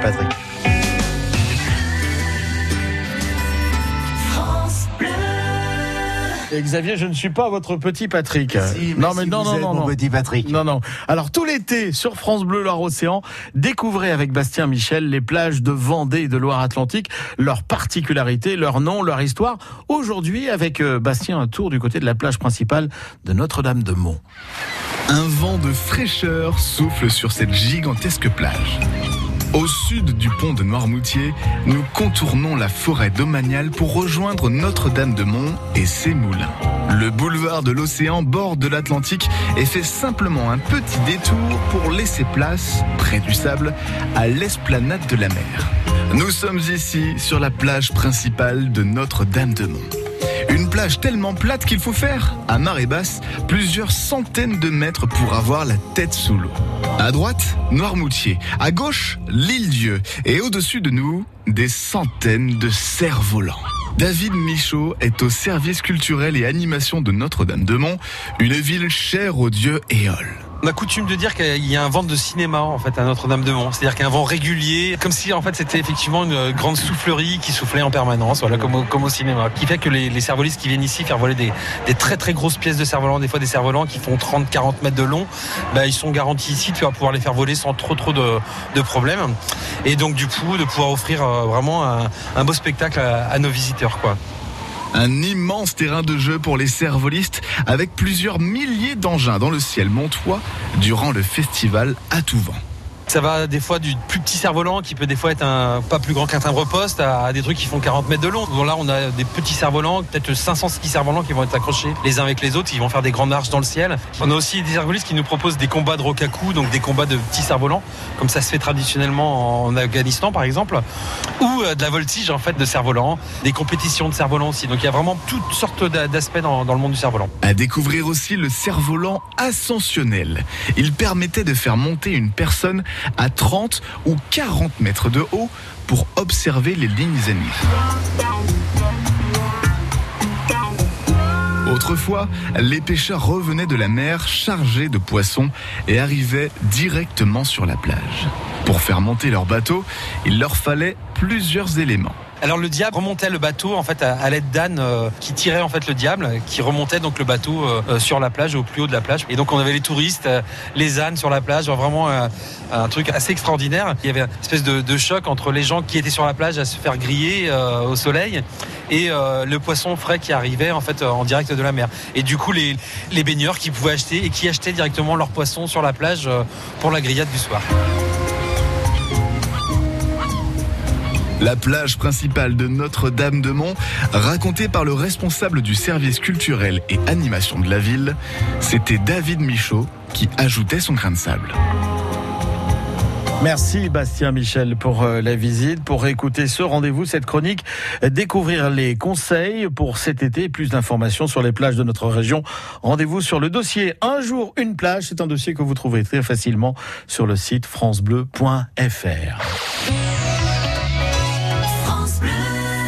Patrick. Et Xavier, je ne suis pas votre petit Patrick. Si, non, mais si non, vous non, êtes non, mon non. petit Patrick. Non, non. Alors, tout l'été, sur France Bleu Loire-Océan, découvrez avec Bastien Michel les plages de Vendée et de Loire-Atlantique, leurs particularités, leur nom, leur histoire. Aujourd'hui, avec euh, Bastien, un tour du côté de la plage principale de Notre-Dame-de-Mont. Un vent de fraîcheur souffle sur cette gigantesque plage. Au sud du pont de Noirmoutier, nous contournons la forêt domaniale pour rejoindre Notre-Dame-de-Mont et ses moulins. Le boulevard de l'océan borde l'Atlantique et fait simplement un petit détour pour laisser place, près du sable, à l'esplanade de la mer. Nous sommes ici sur la plage principale de Notre-Dame-de-Mont. Une plage tellement plate qu'il faut faire, à marée basse, plusieurs centaines de mètres pour avoir la tête sous l'eau. À droite, Noirmoutier. À gauche, l'île Dieu. Et au-dessus de nous, des centaines de cerfs-volants. David Michaud est au service culturel et animation de Notre-Dame-de-Mont, une ville chère au dieu Éole. On a coutume de dire qu'il y a un vent de cinéma en fait à Notre-Dame-de-Mont, c'est-à-dire qu'un vent régulier, comme si en fait c'était effectivement une grande soufflerie qui soufflait en permanence, voilà comme au, comme au cinéma, qui fait que les, les cervolistes qui viennent ici faire voler des, des très très grosses pièces de cerf-volant, des fois des cerfs-volants qui font 30-40 mètres de long, bah, ils sont garantis ici, tu vas pouvoir les faire voler sans trop trop de, de problèmes, et donc du coup de pouvoir offrir euh, vraiment un, un beau spectacle à, à nos visiteurs quoi. Un immense terrain de jeu pour les cervolistes avec plusieurs milliers d'engins dans le ciel montois durant le festival à tout vent. Ça va des fois du plus petit cerf-volant qui peut des fois être un pas plus grand qu'un timbre-poste à des trucs qui font 40 mètres de long. Bon là on a des petits cerfs-volants, peut-être 500 skis cerfs-volants qui vont être accrochés les uns avec les autres, ils vont faire des grandes marches dans le ciel. On a aussi des cervolistes qui nous proposent des combats de rokaku, donc des combats de petits cerfs-volants, comme ça se fait traditionnellement en Afghanistan par exemple, ou euh, de la voltige en fait de cerfs-volants, des compétitions de cerfs-volants aussi. Donc il y a vraiment toutes sortes d'a- d'aspects dans, dans le monde du cerf-volant. À découvrir aussi le cerf-volant ascensionnel. Il permettait de faire monter une personne à 30 ou 40 mètres de haut pour observer les lignes ennemies. Autrefois, les pêcheurs revenaient de la mer chargés de poissons et arrivaient directement sur la plage. Pour faire monter leur bateau, il leur fallait plusieurs éléments. Alors le diable remontait le bateau en fait à, l'aide d'ânes euh, qui tiraient en fait le diable, qui remontait donc le bateau euh, euh, sur la plage, au plus haut de la plage. Et donc on avait les touristes, les ânes sur la plage, vraiment un truc assez extraordinaire. Il y avait une espèce de, choc entre les gens qui étaient sur la plage à se faire griller au soleil et euh, le poisson frais qui arrivait en fait en direct de la mer. Et du coup les, baigneurs qui pouvaient acheter et qui achetaient directement leur poisson sur la plage pour la grillade du soir. La plage principale de Notre-Dame-de-Mont, racontée par le responsable du service culturel et animation de la ville, c'était David Michaud qui ajoutait son grain de sable. Merci Bastien Michel pour euh, la visite, pour écouter ce rendez-vous, cette chronique, découvrir les conseils pour cet été, plus d'informations sur les plages de notre région. Rendez-vous sur le dossier Un jour, une plage. C'est un dossier que vous trouverez très facilement sur le site francebleu.fr.